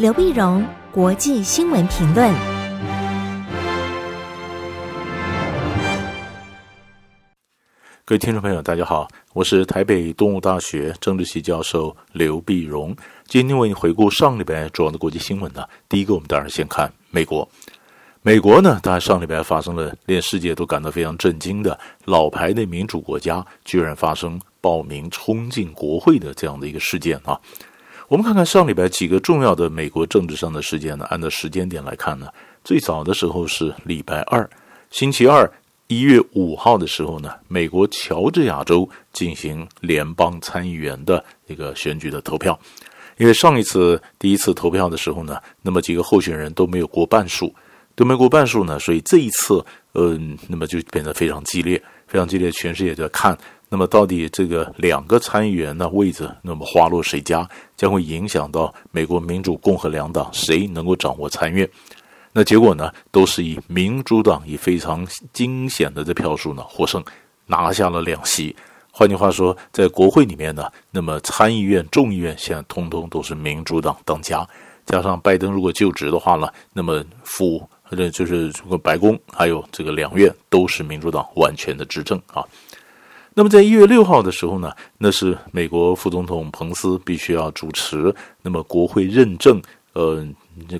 刘碧荣，国际新闻评论。各位听众朋友，大家好，我是台北东吴大学政治系教授刘碧荣。今天为你回顾上礼拜主要的国际新闻呢。第一个，我们当然先看美国。美国呢，当然上礼拜发生了令世界都感到非常震惊的，老牌的民主国家居然发生暴民冲进国会的这样的一个事件啊。我们看看上礼拜几个重要的美国政治上的事件呢。按照时间点来看呢，最早的时候是礼拜二，星期二。一月五号的时候呢，美国乔治亚州进行联邦参议员的一个选举的投票。因为上一次第一次投票的时候呢，那么几个候选人都没有过半数，都没过半数呢，所以这一次，嗯，那么就变得非常激烈，非常激烈，全世界都在看，那么到底这个两个参议员的位置，那么花落谁家，将会影响到美国民主共和两党谁能够掌握参院。那结果呢，都是以民主党以非常惊险的这票数呢获胜，拿下了两席。换句话说，在国会里面呢，那么参议院、众议院现在通通都是民主党当家。加上拜登如果就职的话呢，那么府或者就是这个白宫还有这个两院都是民主党完全的执政啊。那么在一月六号的时候呢，那是美国副总统彭斯必须要主持，那么国会认证。呃，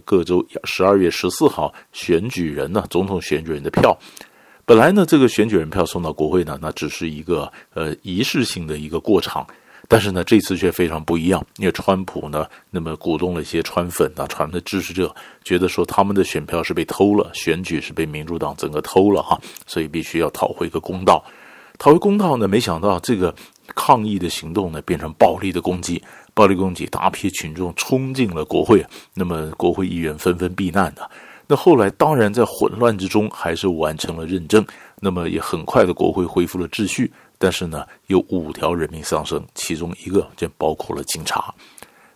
各州十二月十四号选举人呢，总统选举人的票，本来呢，这个选举人票送到国会呢，那只是一个呃仪式性的一个过场，但是呢，这次却非常不一样，因为川普呢，那么鼓动了一些川粉啊、川的支持者，觉得说他们的选票是被偷了，选举是被民主党整个偷了哈，所以必须要讨回一个公道。讨回公道呢，没想到这个抗议的行动呢，变成暴力的攻击。暴力攻击，大批群众冲进了国会，那么国会议员纷纷避难的。那后来当然在混乱之中，还是完成了认证。那么也很快的，国会恢复了秩序。但是呢，有五条人命丧生，其中一个就包括了警察。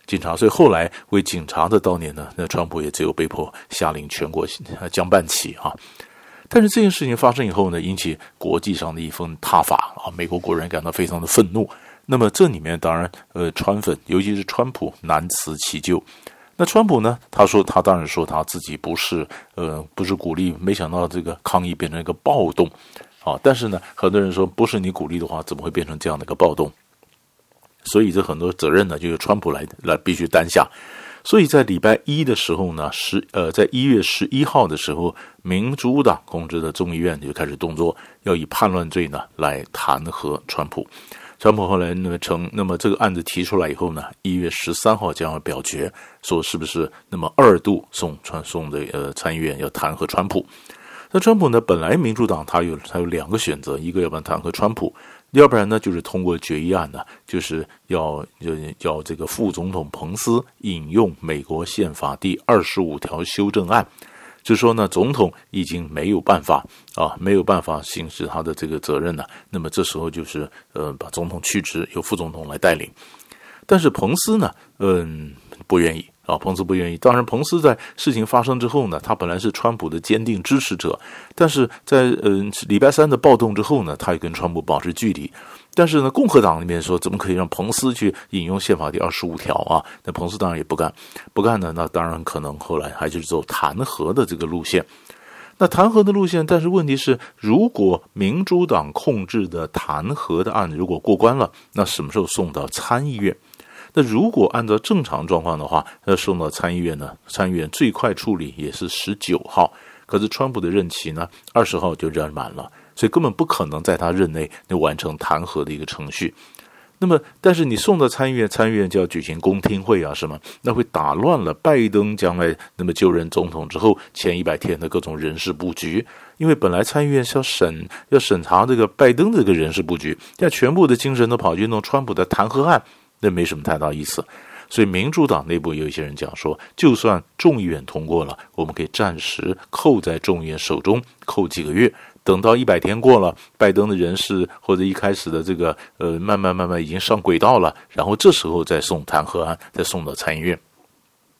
警察，所以后来为警察的悼念呢，那川普也只有被迫下令全国降半旗啊。但是这件事情发生以后呢，引起国际上的一份挞伐啊，美国国人感到非常的愤怒。那么这里面当然，呃，川粉，尤其是川普难辞其咎。那川普呢？他说他当然说他自己不是，呃，不是鼓励。没想到这个抗议变成一个暴动，啊！但是呢，很多人说不是你鼓励的话，怎么会变成这样的一个暴动？所以这很多责任呢，就由川普来来必须担下。所以在礼拜一的时候呢，十呃，在一月十一号的时候，民主党控制的众议院就开始动作，要以叛乱罪呢来弹劾川普。川普后来那么成，那么这个案子提出来以后呢，一月十三号将要表决，说是不是那么二度送传送的呃参议院要弹劾川普。那川普呢，本来民主党他有他有两个选择，一个要不然弹劾川普，要不然呢就是通过决议案呢，就是要要要这个副总统彭斯引用美国宪法第二十五条修正案。就说呢，总统已经没有办法啊，没有办法行使他的这个责任了。那么这时候就是呃，把总统去职，由副总统来带领。但是彭斯呢，嗯，不愿意啊，彭斯不愿意。当然，彭斯在事情发生之后呢，他本来是川普的坚定支持者，但是在嗯礼拜三的暴动之后呢，他也跟川普保持距离。但是呢，共和党里面说，怎么可以让彭斯去引用宪法第二十五条啊？那彭斯当然也不干，不干呢，那当然可能后来还就是走弹劾的这个路线。那弹劾的路线，但是问题是，如果民主党控制的弹劾的案子如果过关了，那什么时候送到参议院？那如果按照正常状况的话，那送到参议院呢？参议院最快处理也是十九号，可是川普的任期呢，二十号就任满了。所以根本不可能在他任内就完成弹劾的一个程序。那么，但是你送到参议院，参议院就要举行公听会啊，什么？那会打乱了拜登将来那么就任总统之后前一百天的各种人事布局。因为本来参议院是要审要审查这个拜登这个人事布局，现在全部的精神都跑去弄川普的弹劾案，那没什么太大意思。所以民主党内部有一些人讲说，就算众议院通过了，我们可以暂时扣在众议院手中，扣几个月。等到一百天过了，拜登的人事或者一开始的这个呃，慢慢慢慢已经上轨道了，然后这时候再送弹劾案，再送到参议院。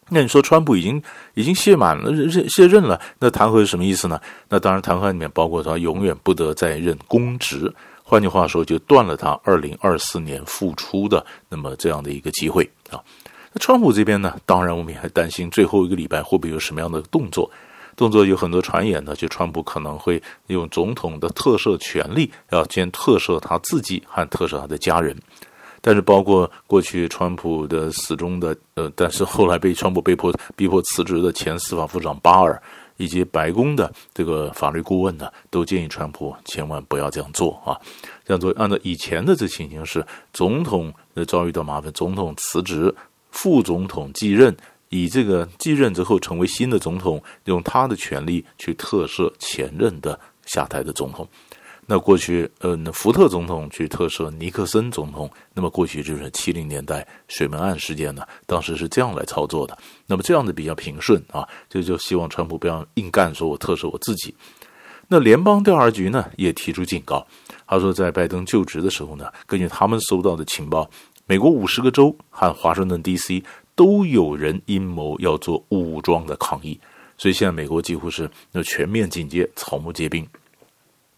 那你说川普已经已经卸满了任卸任了，那弹劾是什么意思呢？那当然弹劾里面包括他永远不得再任公职，换句话说，就断了他二零二四年复出的那么这样的一个机会啊。那川普这边呢，当然我们也还担心最后一个礼拜会不会有什么样的动作。动作有很多传言呢，就川普可能会用总统的特赦权力，要先特赦他自己和特赦他的家人。但是包括过去川普的死忠的呃，但是后来被川普被迫逼迫辞职的前司法部长巴尔，以及白宫的这个法律顾问呢，都建议川普千万不要这样做啊！这样做按照以前的这情形是，总统遭遇到麻烦，总统辞职，副总统继任。以这个继任之后成为新的总统，用他的权利去特赦前任的下台的总统。那过去，呃，福特总统去特赦尼克森总统。那么过去就是七零年代水门案事件呢，当时是这样来操作的。那么这样的比较平顺啊，就就希望川普不要硬干，说我特赦我自己。那联邦调查局呢也提出警告，他说在拜登就职的时候呢，根据他们收到的情报，美国五十个州和华盛顿 D.C. 都有人阴谋要做武装的抗议，所以现在美国几乎是那全面警戒，草木皆兵。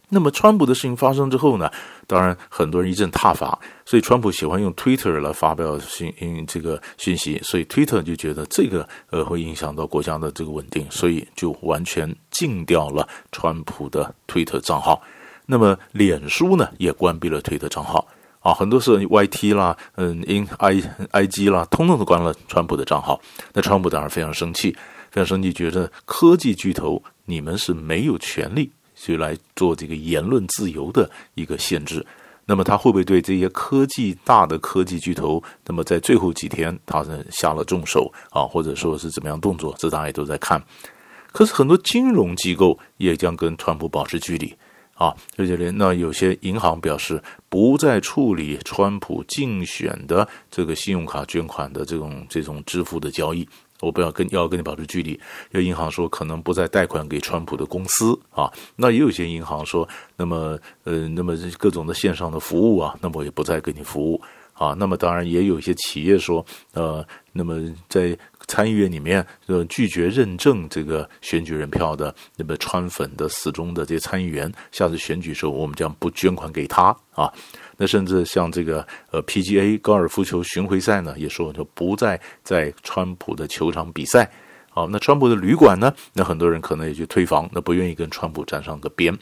那么川普的事情发生之后呢，当然很多人一阵挞伐，所以川普喜欢用 Twitter 来发表信嗯这个讯息，所以 Twitter 就觉得这个呃会影响到国家的这个稳定，所以就完全禁掉了川普的 Twitter 账号。那么脸书呢也关闭了 Twitter 账号。啊，很多是 YT 啦，嗯，in I IG 啦，通通都关了川普的账号。那川普当然非常生气，非常生气，觉得科技巨头你们是没有权利去来做这个言论自由的一个限制。那么他会不会对这些科技大的科技巨头，那么在最后几天他是下了重手啊，或者说是怎么样动作？这大家也都在看。可是很多金融机构也将跟川普保持距离。啊，在这里，那有些银行表示不再处理川普竞选的这个信用卡捐款的这种这种支付的交易，我不要跟要跟你保持距离。有银行说可能不再贷款给川普的公司啊，那也有些银行说，那么呃，那么各种的线上的服务啊，那么也不再给你服务啊。那么当然也有一些企业说，呃，那么在。参议院里面，呃，拒绝认证这个选举人票的那么川粉的死忠的这些参议员，下次选举时候，我们将不捐款给他啊。那甚至像这个呃 PGA 高尔夫球巡回赛呢，也说就不再在川普的球场比赛。好，那川普的旅馆呢，那很多人可能也去退房，那不愿意跟川普站上个边。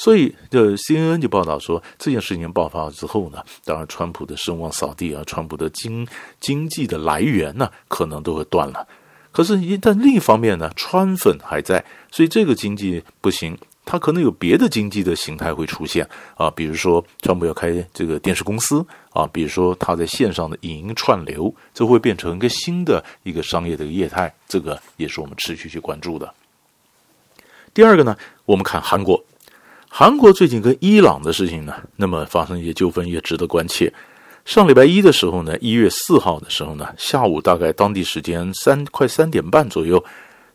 所以，这 CNN 就报道说，这件事情爆发之后呢，当然，川普的声望扫地啊，川普的经经济的来源呢，可能都会断了。可是，一旦另一方面呢，川粉还在，所以这个经济不行，它可能有别的经济的形态会出现啊，比如说，川普要开这个电视公司啊，比如说他在线上的影音串流，这会变成一个新的一个商业的业态，这个也是我们持续去关注的。第二个呢，我们看韩国。韩国最近跟伊朗的事情呢，那么发生一些纠纷也值得关切。上礼拜一的时候呢，一月四号的时候呢，下午大概当地时间三快三点半左右，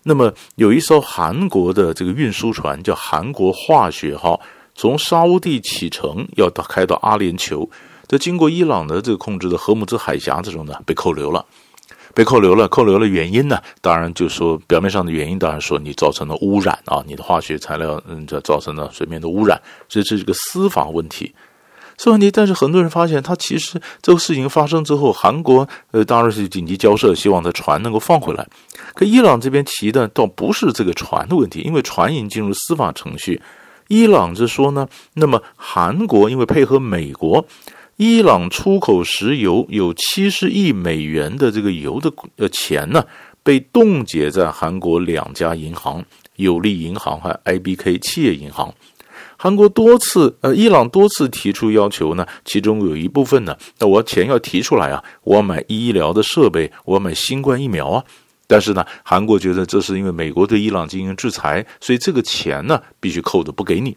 那么有一艘韩国的这个运输船叫韩国化学号，从沙乌地启程要到开到阿联酋，在经过伊朗的这个控制的荷姆兹海峡之中呢，被扣留了。被扣留了，扣留了原因呢？当然就说表面上的原因，当然说你造成了污染啊，你的化学材料嗯，这造成了水面的污染，这是一个司法问题，是问题。但是很多人发现，他其实这个事情发生之后，韩国呃当然是紧急交涉，希望这船能够放回来。可伊朗这边提的倒不是这个船的问题，因为船已经进入司法程序。伊朗是说呢，那么韩国因为配合美国。伊朗出口石油有七十亿美元的这个油的呃钱呢，被冻结在韩国两家银行有利银行和 IBK 企业银行。韩国多次呃，伊朗多次提出要求呢，其中有一部分呢，那我钱要提出来啊，我要买医疗的设备，我要买新冠疫苗啊。但是呢，韩国觉得这是因为美国对伊朗进行制裁，所以这个钱呢必须扣着不给你。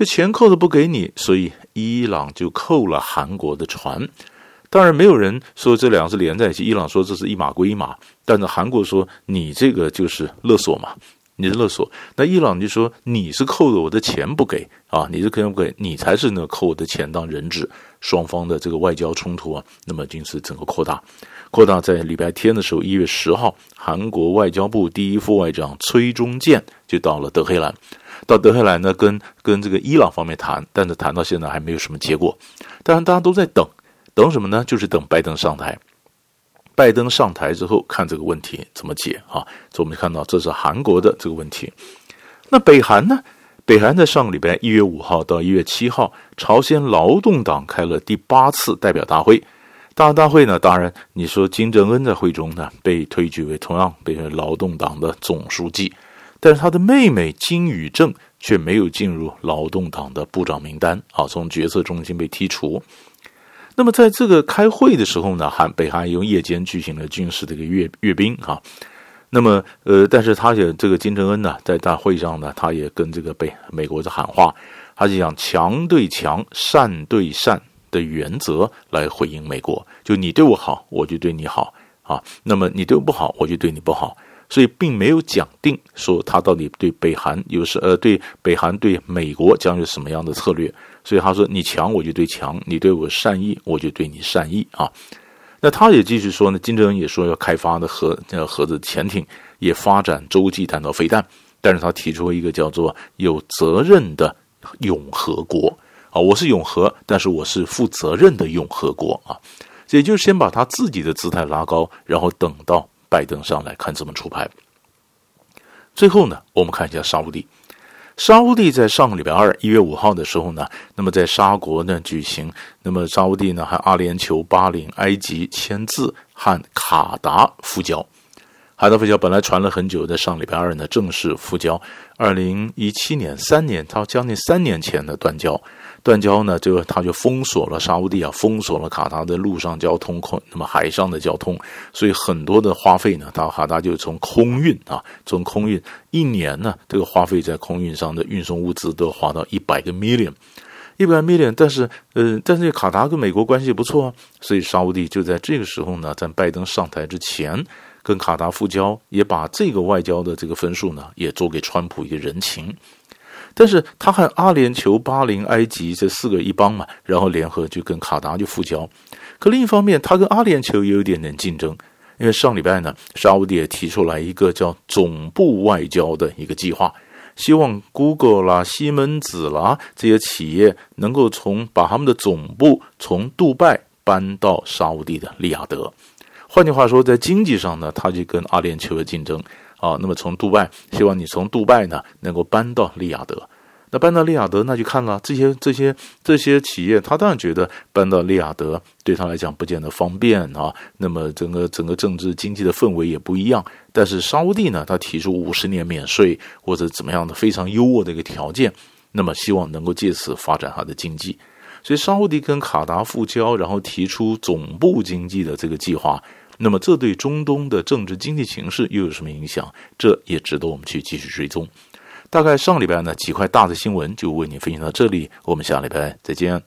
这钱扣的不给你，所以伊朗就扣了韩国的船。当然，没有人说这两个是连在一起。伊朗说这是一码归一码，但是韩国说你这个就是勒索嘛，你是勒索。那伊朗就说你是扣了我的钱不给啊，你是肯定不给，你才是那扣我的钱当人质。双方的这个外交冲突啊，那么就是整个扩大，扩大在礼拜天的时候，一月十号，韩国外交部第一副外长崔中建就到了德黑兰。到德黑兰呢，跟跟这个伊朗方面谈，但是谈到现在还没有什么结果。当然，大家都在等，等什么呢？就是等拜登上台。拜登上台之后，看这个问题怎么解啊？所以我们看到这是韩国的这个问题。那北韩呢？北韩在上个礼拜一月五号到一月七号，朝鲜劳动党开了第八次代表大会。大大会呢，当然你说金正恩在会中呢被推举为同样被劳动党的总书记，但是他的妹妹金宇正却没有进入劳动党的部长名单啊，从决策中心被剔除。那么在这个开会的时候呢，韩北韩用夜间举行了军事的一个阅阅兵啊。那么呃，但是他也这个金正恩呢，在大会上呢，他也跟这个北美国在喊话，他就讲强对强，善对善的原则来回应美国，就你对我好，我就对你好啊。那么你对我不好，我就对你不好。所以并没有讲定说他到底对北韩有什呃对北韩对美国将有什么样的策略。所以他说你强我就对强，你对我善意我就对你善意啊。那他也继续说呢，金正恩也说要开发的核呃核子潜艇，也发展洲际弹道飞弹，但是他提出了一个叫做有责任的永和国啊，我是永和，但是我是负责任的永和国啊，也就是先把他自己的姿态拉高，然后等到。拜登上来看怎么出牌。最后呢，我们看一下沙乌地。沙乌地在上个礼拜二一月五号的时候呢，那么在沙国呢举行，那么沙乌地呢和阿联酋、巴林、埃及签字，和卡达复交。卡达复交本来传了很久，在上礼拜二呢正式复交。二零一七年三年，他将近三年前的断交。断交呢，就他就封锁了沙乌地啊，封锁了卡达的陆上交通，空那么海上的交通，所以很多的花费呢，他卡达就从空运啊，从空运一年呢，这个花费在空运上的运送物资都花到一百个 million，一百 million，但是呃，但是卡达跟美国关系不错啊，所以沙乌地就在这个时候呢，在拜登上台之前跟卡达复交，也把这个外交的这个分数呢，也做给川普一个人情。但是他和阿联酋、巴林、埃及这四个一帮嘛，然后联合就跟卡达就复交。可另一方面，他跟阿联酋也有点点竞争，因为上礼拜呢，沙乌地也提出来一个叫总部外交的一个计划，希望 Google 啦、西门子啦这些企业能够从把他们的总部从杜拜搬到沙乌地的利雅得。换句话说，在经济上呢，他就跟阿联酋的竞争。啊，那么从杜拜，希望你从杜拜呢能够搬到利雅得，那搬到利雅得，那就看了这些这些这些企业，他当然觉得搬到利雅得对他来讲不见得方便啊。那么整个整个政治经济的氛围也不一样。但是沙乌地呢，他提出五十年免税或者怎么样的非常优渥的一个条件，那么希望能够借此发展他的经济。所以沙乌地跟卡达复交，然后提出总部经济的这个计划。那么，这对中东的政治经济形势又有什么影响？这也值得我们去继续追踪。大概上礼拜呢，几块大的新闻就为你分享到这里，我们下礼拜再见。